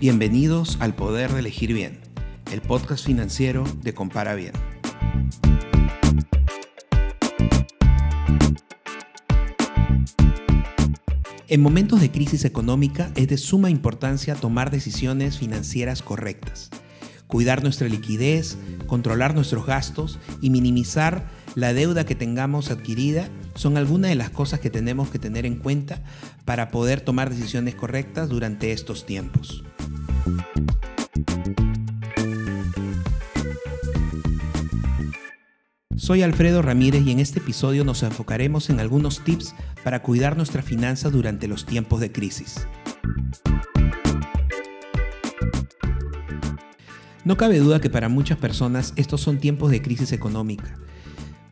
Bienvenidos al Poder de Elegir Bien, el podcast financiero de Compara Bien. En momentos de crisis económica es de suma importancia tomar decisiones financieras correctas, cuidar nuestra liquidez, controlar nuestros gastos y minimizar la deuda que tengamos adquirida son algunas de las cosas que tenemos que tener en cuenta para poder tomar decisiones correctas durante estos tiempos. Soy Alfredo Ramírez y en este episodio nos enfocaremos en algunos tips para cuidar nuestra finanza durante los tiempos de crisis. No cabe duda que para muchas personas estos son tiempos de crisis económica,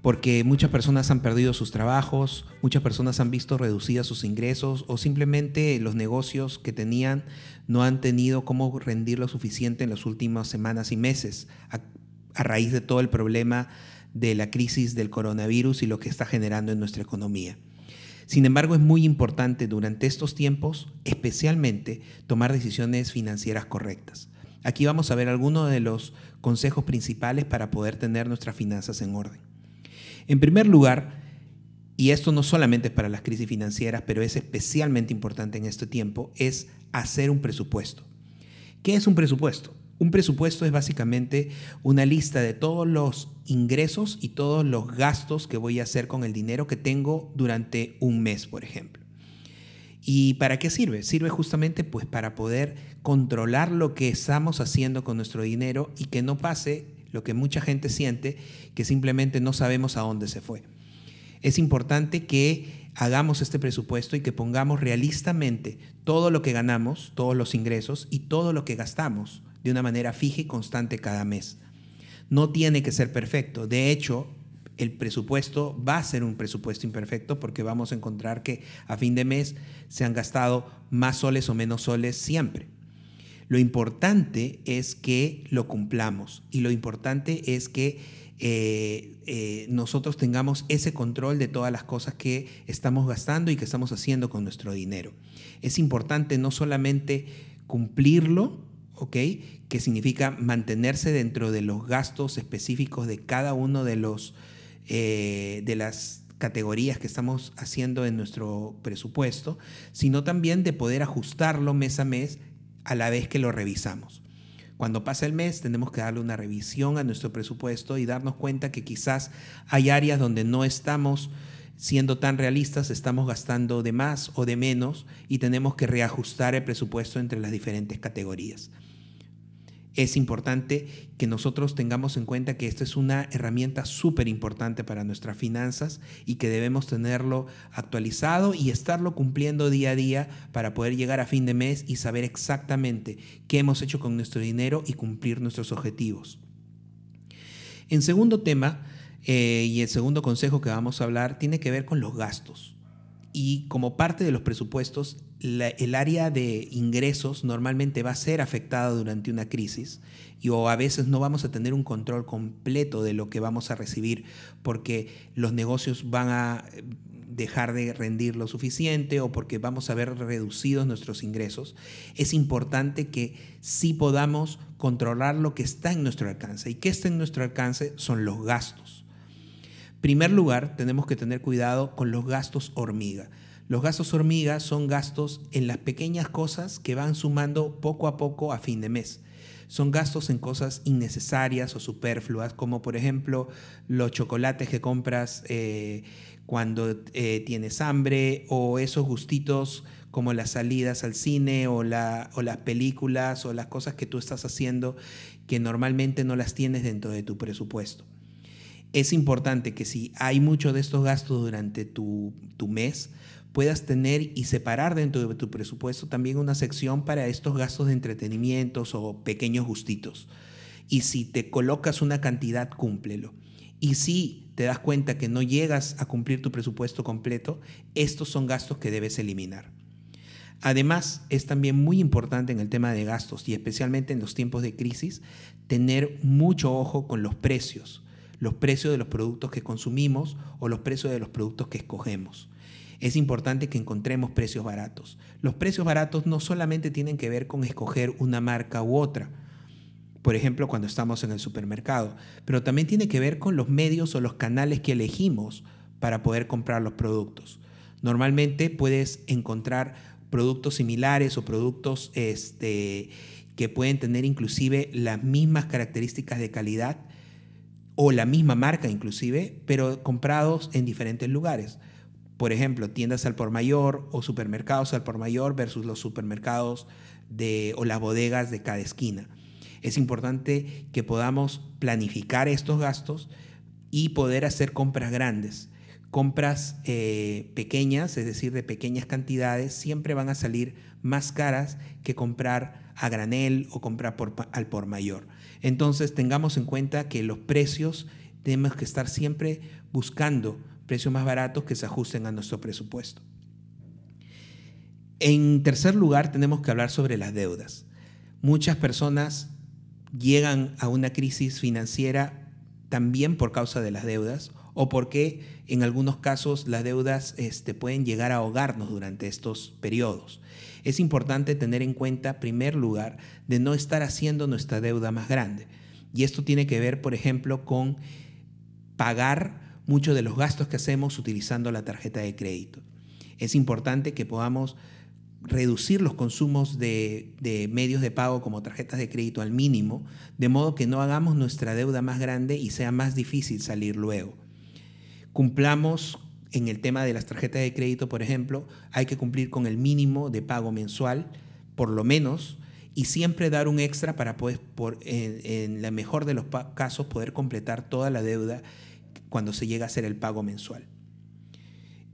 porque muchas personas han perdido sus trabajos, muchas personas han visto reducidas sus ingresos o simplemente los negocios que tenían no han tenido cómo rendir lo suficiente en las últimas semanas y meses a, a raíz de todo el problema de la crisis del coronavirus y lo que está generando en nuestra economía. Sin embargo, es muy importante durante estos tiempos, especialmente, tomar decisiones financieras correctas. Aquí vamos a ver algunos de los consejos principales para poder tener nuestras finanzas en orden. En primer lugar, y esto no solamente es para las crisis financieras, pero es especialmente importante en este tiempo, es hacer un presupuesto. ¿Qué es un presupuesto? Un presupuesto es básicamente una lista de todos los ingresos y todos los gastos que voy a hacer con el dinero que tengo durante un mes, por ejemplo. ¿Y para qué sirve? Sirve justamente pues para poder controlar lo que estamos haciendo con nuestro dinero y que no pase lo que mucha gente siente, que simplemente no sabemos a dónde se fue. Es importante que hagamos este presupuesto y que pongamos realistamente todo lo que ganamos, todos los ingresos y todo lo que gastamos de una manera fija y constante cada mes. No tiene que ser perfecto. De hecho, el presupuesto va a ser un presupuesto imperfecto porque vamos a encontrar que a fin de mes se han gastado más soles o menos soles siempre. Lo importante es que lo cumplamos y lo importante es que eh, eh, nosotros tengamos ese control de todas las cosas que estamos gastando y que estamos haciendo con nuestro dinero. Es importante no solamente cumplirlo, ¿ok? Que significa mantenerse dentro de los gastos específicos de cada uno de los eh, de las categorías que estamos haciendo en nuestro presupuesto, sino también de poder ajustarlo mes a mes a la vez que lo revisamos. Cuando pasa el mes tenemos que darle una revisión a nuestro presupuesto y darnos cuenta que quizás hay áreas donde no estamos siendo tan realistas, estamos gastando de más o de menos y tenemos que reajustar el presupuesto entre las diferentes categorías es importante que nosotros tengamos en cuenta que esta es una herramienta súper importante para nuestras finanzas y que debemos tenerlo actualizado y estarlo cumpliendo día a día para poder llegar a fin de mes y saber exactamente qué hemos hecho con nuestro dinero y cumplir nuestros objetivos. En segundo tema, eh, y el segundo consejo que vamos a hablar, tiene que ver con los gastos. Y como parte de los presupuestos, el área de ingresos normalmente va a ser afectada durante una crisis y o a veces no vamos a tener un control completo de lo que vamos a recibir porque los negocios van a dejar de rendir lo suficiente o porque vamos a ver reducidos nuestros ingresos, es importante que sí podamos controlar lo que está en nuestro alcance. ¿Y qué está en nuestro alcance? Son los gastos. Primer lugar, tenemos que tener cuidado con los gastos hormiga. Los gastos hormiga son gastos en las pequeñas cosas que van sumando poco a poco a fin de mes. Son gastos en cosas innecesarias o superfluas, como por ejemplo los chocolates que compras eh, cuando eh, tienes hambre o esos gustitos como las salidas al cine o, la, o las películas o las cosas que tú estás haciendo que normalmente no las tienes dentro de tu presupuesto es importante que si hay mucho de estos gastos durante tu, mes, puedas tener y separar dentro de tu presupuesto también una sección para estos gastos de entretenimientos o pequeños gustitos. Y si te colocas una cantidad, cúmplelo. Y si te das cuenta que no llegas a cumplir tu presupuesto completo, estos son gastos que debes eliminar. Además, es también muy importante en el tema de gastos y especialmente en los tiempos de crisis, tener mucho ojo con los precios los precios de los productos que consumimos o los precios de los productos que escogemos. Es importante que encontremos precios baratos. Los precios baratos no solamente tienen que ver con escoger una marca u otra, por ejemplo, cuando estamos en el supermercado, pero también tiene que ver con los medios o los canales que elegimos para poder comprar los productos. Normalmente puedes encontrar productos similares o productos este, que pueden tener inclusive las mismas características de calidad o la misma marca inclusive, pero comprados en diferentes lugares. Por ejemplo, tiendas al por mayor o supermercados al por mayor versus los supermercados de, o las bodegas de cada esquina. Es importante que podamos planificar estos gastos y poder hacer compras grandes. Compras eh, pequeñas, es decir, de pequeñas cantidades, siempre van a salir más caras que comprar a granel o comprar al por mayor. Entonces tengamos en cuenta que los precios tenemos que estar siempre buscando precios más baratos que se ajusten a nuestro presupuesto. En tercer lugar, tenemos que hablar sobre las deudas. Muchas personas llegan a una crisis financiera también por causa de las deudas o porque en algunos casos las deudas este, pueden llegar a ahogarnos durante estos periodos. Es importante tener en cuenta, en primer lugar, de no estar haciendo nuestra deuda más grande. Y esto tiene que ver, por ejemplo, con pagar muchos de los gastos que hacemos utilizando la tarjeta de crédito. Es importante que podamos reducir los consumos de, medios de pago como tarjetas de crédito al mínimo, de modo que no hagamos nuestra deuda más grande y sea más difícil salir luego. Cumplamos en el tema de las tarjetas de crédito, por ejemplo, hay que cumplir con el mínimo de pago mensual, por lo menos, y siempre dar un extra para poder, en, la mejor de los casos, poder completar toda la deuda cuando se llega a hacer el pago mensual.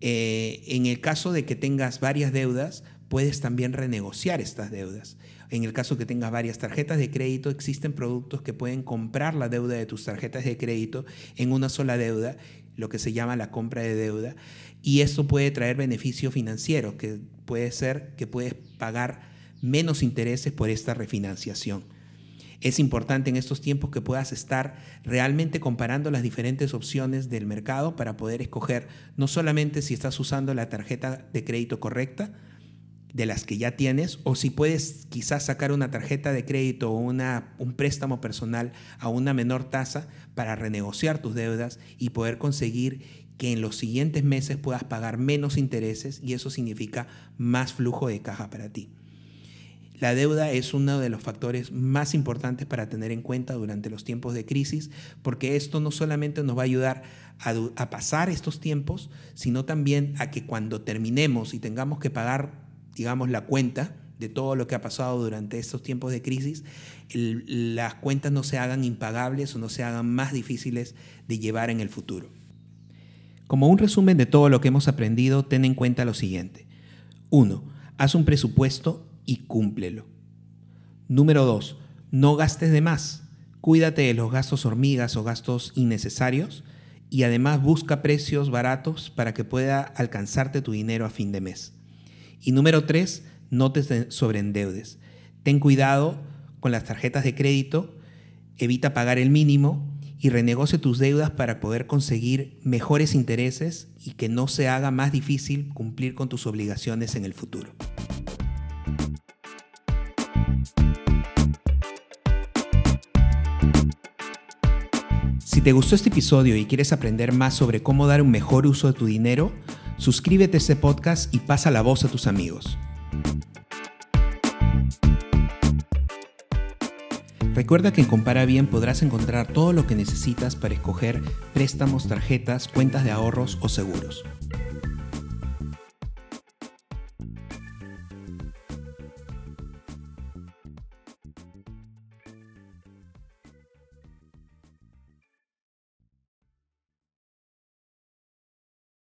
Eh, en el caso de que tengas varias deudas, puedes también renegociar estas deudas. En el caso que tengas varias tarjetas de crédito, existen productos que pueden comprar la deuda de tus tarjetas de crédito en una sola deuda, lo que se llama la compra de deuda, y esto puede traer beneficios financieros, que puede ser que puedes pagar menos intereses por esta refinanciación. Es importante en estos tiempos que puedas estar realmente comparando las diferentes opciones del mercado para poder escoger no solamente si estás usando la tarjeta de crédito correcta, de las que ya tienes, o si puedes quizás sacar una tarjeta de crédito o una, un préstamo personal a una menor tasa para renegociar tus deudas y poder conseguir que en los siguientes meses puedas pagar menos intereses y eso significa más flujo de caja para ti. La deuda es uno de los factores más importantes para tener en cuenta durante los tiempos de crisis, porque esto no solamente nos va a ayudar a, pasar estos tiempos, sino también a que cuando terminemos y tengamos que pagar, digamos, la cuenta de todo lo que ha pasado durante estos tiempos de crisis, las cuentas no se hagan impagables o no se hagan más difíciles de llevar en el futuro. Como un resumen de todo lo que hemos aprendido, ten en cuenta lo siguiente. 1. Haz un presupuesto y cúmplelo. Número 2. No gastes de más. Cuídate de los gastos hormigas o gastos innecesarios y además busca precios baratos para que pueda alcanzarte tu dinero a fin de mes. Y número 3. No te sobreendeudes. Ten cuidado con las tarjetas de crédito, evita pagar el mínimo y renegocie tus deudas para poder conseguir mejores intereses y que no se haga más difícil cumplir con tus obligaciones en el futuro. Si te gustó este episodio y quieres aprender más sobre cómo dar un mejor uso de tu dinero, suscríbete a este podcast y pasa la voz a tus amigos. Recuerda que en Compara Bien podrás encontrar todo lo que necesitas para escoger préstamos, tarjetas, cuentas de ahorros o seguros.